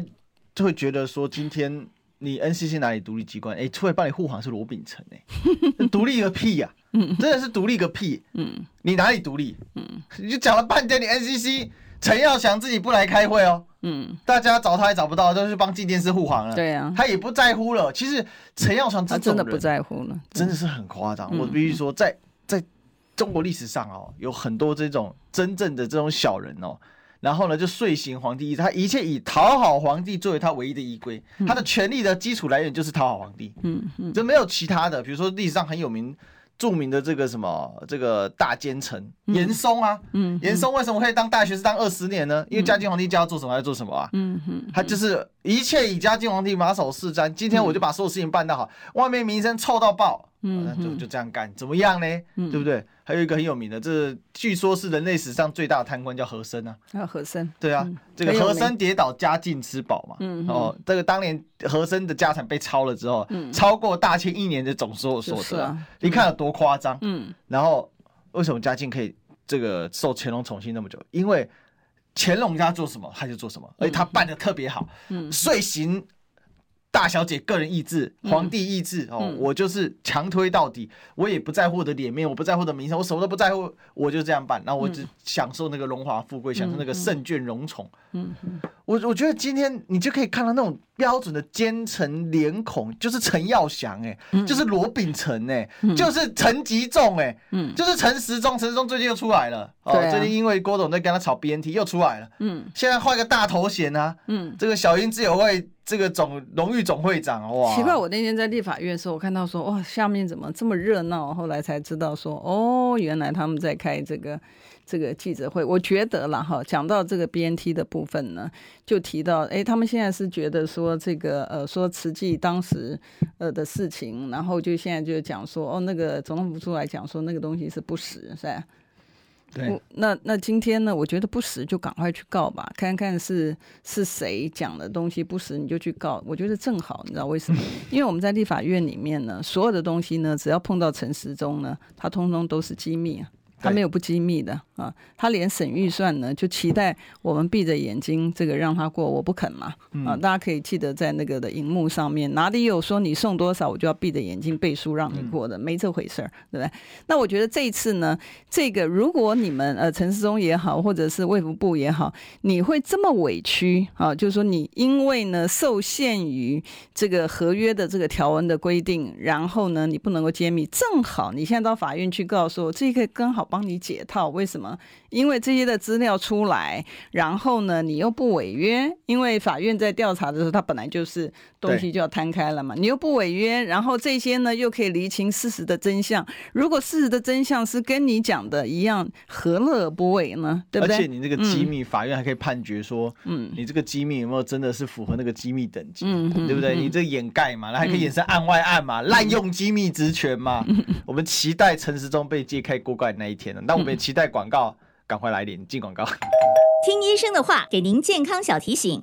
就会觉得说，今天。你 NCC 哪里独立机关？哎、欸，出来帮你护航是罗秉成哎，独立个屁呀、啊！真的是独立个屁！嗯，你哪里独立？嗯，你就讲了半天，你 NCC 陈耀祥自己不来开会哦。嗯，大家找他也找不到，都是帮静电视护航了。对啊，他也不在乎了。其实陈耀祥他真的不在乎了，真的是很夸张。我必须说，在在中国历史上哦，有很多这种真正的这种小人哦。然后呢，就遂行皇帝意志，他一切以讨好皇帝作为他唯一的依归，他的权力的基础来源就是讨好皇帝，嗯嗯，这没有其他的。比如说历史上很有名、著名的这个什么这个大奸臣严嵩啊，嗯，严嵩为什么可以当大学士当二十年？呢？因为嘉靖皇帝叫他做什么，他做什么啊，嗯嗯，他就是一切以嘉靖皇帝马首是瞻，今天我就把所有事情办得好，外面名声臭到爆。嗯，就就这样干，怎么样呢？嗯、对不对？还有一个很有名的，这据说是人类史上最大的贪官，叫和珅啊。啊，和珅。对啊，嗯、这个和珅跌倒，家境吃饱嘛。嗯。哦，这个当年和珅的家产被抄了之后，嗯、超过大清一年的总所有所得。啊。你看有多夸张？嗯。然后为什么嘉靖可以这个受乾隆宠幸那么久？因为乾隆家做什么他就做什么，而且他办的特别好。嗯。遂行。大小姐个人意志，皇帝意志、嗯、哦，我就是强推到底，我也不在乎我的脸面，我不在乎的名声，我什么都不在乎，我就这样办，然后我只享受那个荣华富贵，嗯、享受那个圣眷荣宠。嗯嗯，我我觉得今天你就可以看到那种标准的奸臣脸孔，就是陈耀祥哎，就是罗秉成哎，就是陈吉仲哎，嗯，就是陈时中，陈时中最近又出来了，哦，最近因为郭董在跟他炒 BNT 又出来了，嗯，现在换个大头衔啊，嗯，这个小英自由会。这个总荣誉总会长哇，奇怪！我那天在立法院的时候，我看到说哇，下面怎么这么热闹？后来才知道说哦，原来他们在开这个这个记者会。我觉得了哈，讲到这个 BNT 的部分呢，就提到哎，他们现在是觉得说这个呃，说慈济当时呃的事情，然后就现在就讲说哦，那个总统府出来讲说那个东西是不实，是吧？对，那那今天呢？我觉得不实就赶快去告吧，看看是是谁讲的东西不实，你就去告。我觉得正好，你知道为什么？因为我们在立法院里面呢，所有的东西呢，只要碰到陈时中呢，他通通都是机密啊。他没有不机密的啊，他连审预算呢，就期待我们闭着眼睛这个让他过，我不肯嘛啊！大家可以记得在那个的荧幕上面，哪里有说你送多少，我就要闭着眼睛背书让你过的，没这回事儿，对不对？那我觉得这一次呢，这个如果你们呃陈世忠也好，或者是卫福部也好，你会这么委屈啊？就是说你因为呢受限于这个合约的这个条文的规定，然后呢你不能够揭秘，正好你现在到法院去告诉我，这个刚好。帮你解套。为什么？因为这些的资料出来，然后呢，你又不违约，因为法院在调查的时候，他本来就是东西就要摊开了嘛，你又不违约，然后这些呢又可以厘清事实的真相。如果事实的真相是跟你讲的一样，何乐而不为呢？对不对？而且你这个机密，法院还可以判决说，嗯，你这个机密有没有真的是符合那个机密等级，嗯，对不对？你这掩盖嘛，那还可以衍生案外案嘛，滥用机密职权嘛。我们期待陈时中被揭开锅盖那一天呢，那我们也期待广告。赶快来点进广告，听医生的话，给您健康小提醒。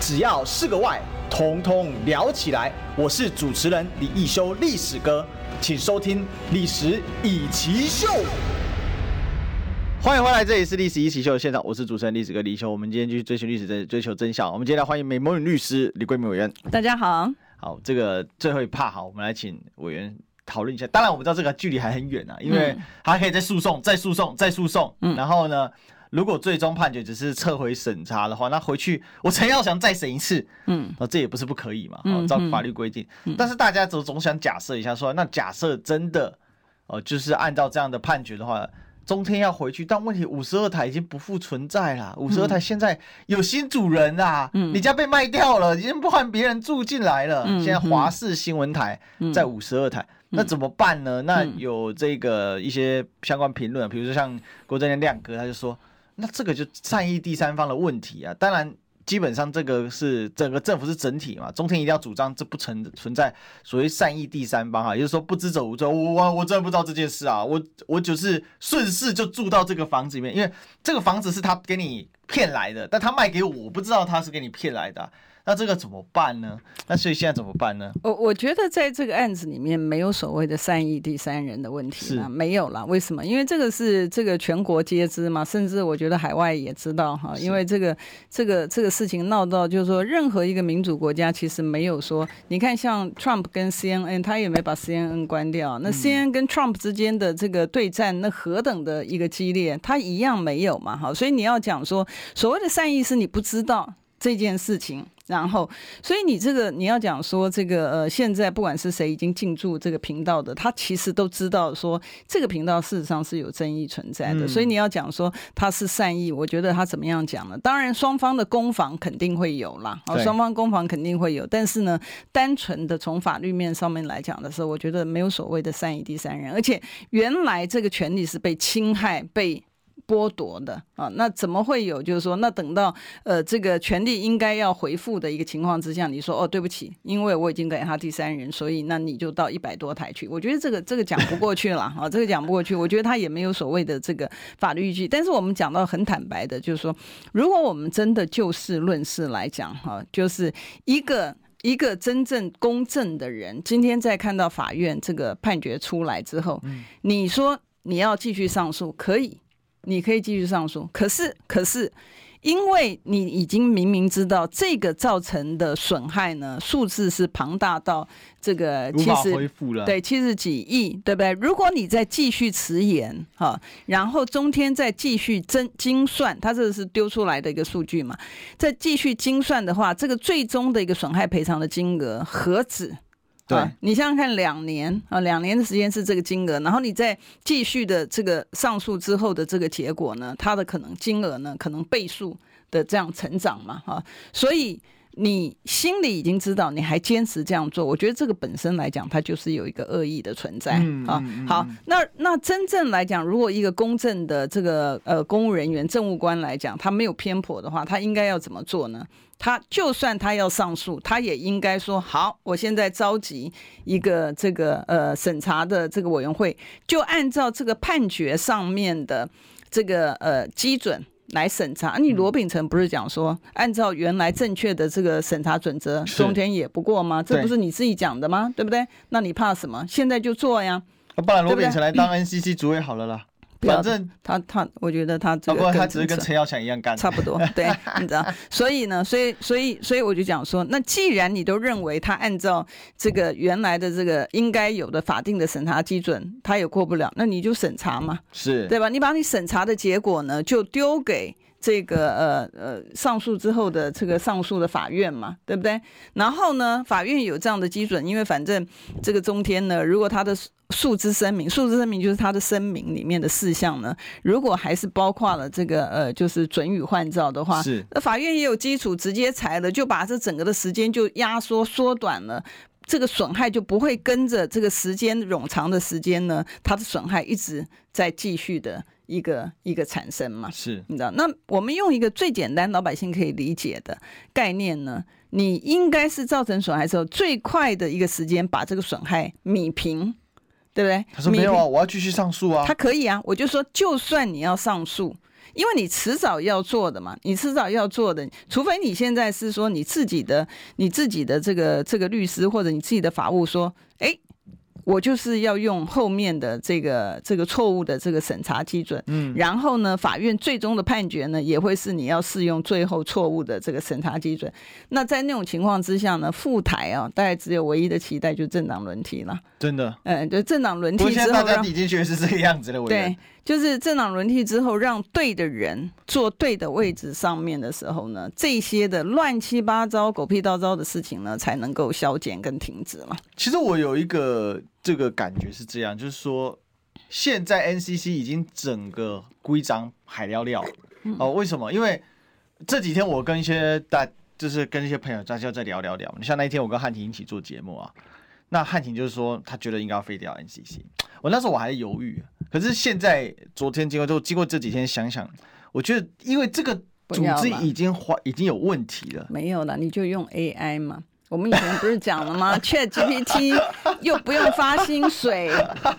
只要是个“外”，统统聊起来。我是主持人李易修，历史哥，请收听《历史易起秀》。欢迎回来，这里是《历史一起秀》的现场，我是主持人历史哥李易修。我们今天继续追寻历史，在追求真相。我们今天来欢迎美魔女律师李桂明委员。大家好，好，这个最后一趴，好，我们来请委员讨论一下。当然，我们知道这个距离还很远啊，因为还可以再诉讼、再诉讼、再诉讼。嗯，然后呢？如果最终判决只是撤回审查的话，那回去我陈耀祥再审一次，嗯，这也不是不可以嘛，哦，照法律规定。但是大家总总想假设一下说，说那假设真的，哦，就是按照这样的判决的话，中天要回去，但问题五十二台已经不复存在了，五十二台现在有新主人啦，嗯，你家被卖掉了，已经不换别人住进来了，现在华视新闻台在五十二台，那怎么办呢？那有这个一些相关评论，比如说像郭正亮亮哥，他就说。那这个就善意第三方的问题啊，当然基本上这个是整个政府是整体嘛，中天一定要主张这不存存在所谓善意第三方啊，也就是说不知者无罪，我我我真的不知道这件事啊，我我就是顺势就住到这个房子里面，因为这个房子是他给你骗来的，但他卖给我，我不知道他是给你骗来的啊。那这个怎么办呢？那所以现在怎么办呢？我我觉得在这个案子里面没有所谓的善意第三人的问题啊，没有啦。为什么？因为这个是这个全国皆知嘛，甚至我觉得海外也知道哈。因为这个这个这个事情闹到就是说，任何一个民主国家其实没有说，你看像 Trump 跟 CNN，他也没把 CNN 关掉。那 CNN 跟 Trump 之间的这个对战，那何等的一个激烈，他一样没有嘛。哈，所以你要讲说所谓的善意是你不知道这件事情。然后，所以你这个你要讲说这个呃，现在不管是谁已经进驻这个频道的，他其实都知道说这个频道事实上是有争议存在的。嗯、所以你要讲说他是善意，我觉得他怎么样讲呢？当然，双方的攻防肯定会有啦，哦，双方攻防肯定会有。但是呢，单纯的从法律面上面来讲的时候，我觉得没有所谓的善意第三人，而且原来这个权利是被侵害被。剥夺的啊，那怎么会有？就是说，那等到呃这个权利应该要回复的一个情况之下，你说哦对不起，因为我已经给他第三人，所以那你就到一百多台去。我觉得这个这个讲不过去了 啊，这个讲不过去。我觉得他也没有所谓的这个法律依据。但是我们讲到很坦白的，就是说，如果我们真的就事论事来讲哈，就是一个一个真正公正的人，今天在看到法院这个判决出来之后，你说你要继续上诉，可以。你可以继续上诉，可是，可是，因为你已经明明知道这个造成的损害呢，数字是庞大到这个其实对七十几亿，对不对？如果你再继续迟延哈，然后中天再继续精精算，它这个是丢出来的一个数据嘛，再继续精算的话，这个最终的一个损害赔偿的金额何止？对、你想想看，两年啊，两年的时间是这个金额，然后你再继续的这个上诉之后的这个结果呢，它的可能金额呢，可能倍数的这样成长嘛，哈，所以。你心里已经知道，你还坚持这样做，我觉得这个本身来讲，它就是有一个恶意的存在啊。好，那那真正来讲，如果一个公正的这个呃公务人员、政务官来讲，他没有偏颇的话，他应该要怎么做呢？他就算他要上诉，他也应该说好，我现在召集一个这个呃审查的这个委员会，就按照这个判决上面的这个呃基准。来审查，你罗秉成不是讲说，按照原来正确的这个审查准则，中天也不过吗？这不是你自己讲的吗？对不对？那你怕什么？现在就做呀。不然罗秉成来当 NCC 主委好了啦。反正他他，我觉得他这个，不过他只是跟陈耀祥一样干，差不多，对，你知道，所以呢，所以所以所以我就讲说，那既然你都认为他按照这个原来的这个应该有的法定的审查基准，他也过不了，那你就审查嘛，是对吧？你把你审查的结果呢，就丢给。这个呃呃上诉之后的这个上诉的法院嘛，对不对？然后呢，法院有这样的基准，因为反正这个中天呢，如果他的诉之声明，诉之声明就是他的声明里面的事项呢，如果还是包括了这个呃就是准予换照的话，是那法院也有基础直接裁了，就把这整个的时间就压缩缩短了，这个损害就不会跟着这个时间冗长的时间呢，它的损害一直在继续的。一个一个产生嘛，是你知道？那我们用一个最简单老百姓可以理解的概念呢，你应该是造成损害之后最快的一个时间把这个损害米平，对不对？他说没有啊，我要继续上诉啊。他可以啊，我就说，就算你要上诉，因为你迟早要做的嘛，你迟早要做的，除非你现在是说你自己的你自己的这个这个律师或者你自己的法务说，哎。我就是要用后面的这个这个错误的这个审查基准，嗯，然后呢，法院最终的判决呢，也会是你要适用最后错误的这个审查基准。那在那种情况之下呢，复台啊，大概只有唯一的期待就是政党轮替了。真的，嗯，就政党轮替之后，现在大家已经觉得是这个样子了。对，就是政党轮替之后，让对的人坐对的位置上面的时候呢，这些的乱七八糟、狗屁叨糟的事情呢，才能够消减跟停止嘛。其实我有一个这个感觉是这样，就是说，现在 NCC 已经整个规章海料料哦。为什么？因为这几天我跟一些大，就是跟一些朋友大家在聊聊聊。你像那一天我跟汉庭一起做节目啊。那汉庭就是说，他觉得应该要废掉 NCC。我那时候我还犹豫，可是现在昨天经过之后，经过这几天想想，我觉得因为这个组织已经坏，已经有问题了。没有了，你就用 AI 嘛。我们以前不是讲了吗？ChatGPT 又不用发薪水，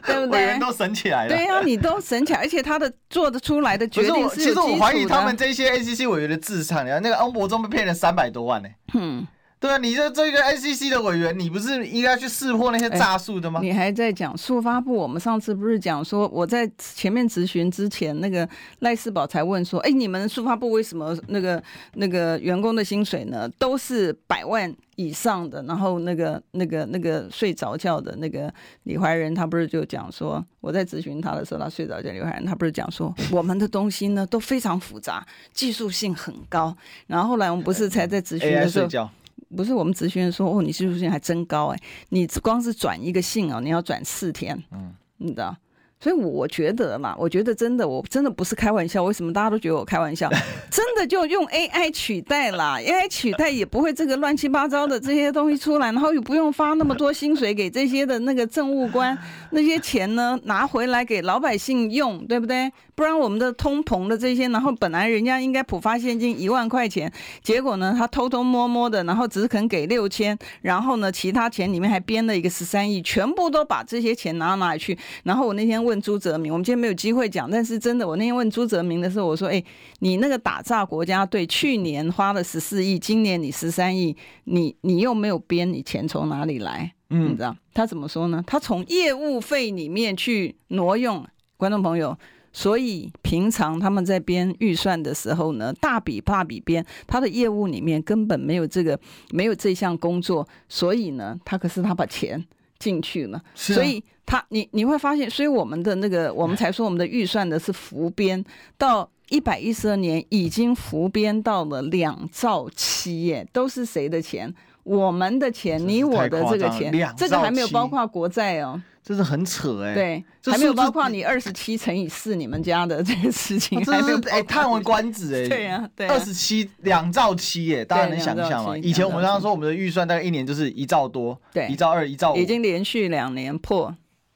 对不对？委员都省起来了。对呀、啊，你都省起来，而且他的做得出来的决定是，是其实我怀疑他们这些 NCC 委员的智商，那个欧博中被骗了三百多万呢。嗯。对啊，你这这个 NCC 的委员，你不是应该去识破那些诈术的吗？你还在讲速发部？我们上次不是讲说，我在前面咨询之前，那个赖世宝才问说，哎，你们速发部为什么那个那个员工的薪水呢，都是百万以上的？然后那个那个那个睡着觉的那个李怀仁，他不是就讲说，我在咨询他的时候，他睡着觉。李怀仁他不是讲说，我们的东西呢都非常复杂，技术性很高。然后后来我们不是才在咨询的时候。不是我们职员说哦，你技术性还真高哎！你光是转一个信哦，你要转四天，嗯，你知道？所以我觉得嘛，我觉得真的，我真的不是开玩笑。为什么大家都觉得我开玩笑？真的就用 AI 取代啦，AI 取代也不会这个乱七八糟的这些东西出来，然后又不用发那么多薪水给这些的那个政务官，那些钱呢拿回来给老百姓用，对不对？不然我们的通膨的这些，然后本来人家应该普发现金一万块钱，结果呢他偷偷摸摸的，然后只肯给六千，然后呢其他钱里面还编了一个十三亿，全部都把这些钱拿到哪里去？然后我那天问朱泽明，我们今天没有机会讲，但是真的，我那天问朱泽明的时候，我说：“哎，你那个打诈国家队去年花了十四亿，今年你十三亿，你你又没有编，你钱从哪里来？嗯，你知道他怎么说呢？他从业务费里面去挪用，观众朋友。”所以平常他们在编预算的时候呢，大笔大笔编，他的业务里面根本没有这个，没有这项工作，所以呢，他可是他把钱进去了，啊、所以他你你会发现，所以我们的那个我们才说我们的预算的是浮编，到一百一十二年已经浮编到了两兆七耶，都是谁的钱？我们的钱，你我的这个钱，这个还没有包括国债哦。这是很扯哎、欸，对，还没有包括你二十七乘以四，你们家的这个事情，还没有哎，叹为观止哎，对呀、啊，对、啊，二十七两兆七耶，大家能想象吗？以前我们刚刚说我们的预算大概一年就是一兆多，对，一兆二，一兆五，已经连续两年破。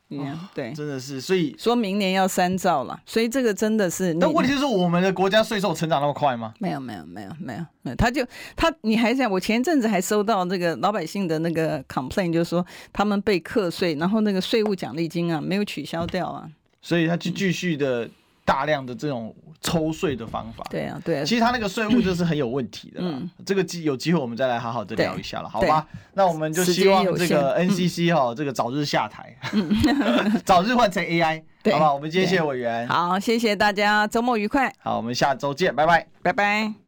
Yeah, 对，真的是，所以说明年要三兆了，所以这个真的是。那问题是，我们的国家税收成长那么快吗？没有，没有，没有，没有，没有。他就他，你还想，我前一阵子还收到那个老百姓的那个 complaint，就是说他们被课税，然后那个税务奖励金啊没有取消掉啊。所以他就继续的大量的这种抽税的方法。对啊，对啊。其实他那个税务就是很有问题的。嗯，这个机有机会我们再来好好的聊一下了，好吧？那我们就希望这个 NCC 哈，这个早日下台，早日换成 AI，好吧？我们今天谢谢委员，好，谢谢大家，周末愉快。好，我们下周见，拜拜，拜拜。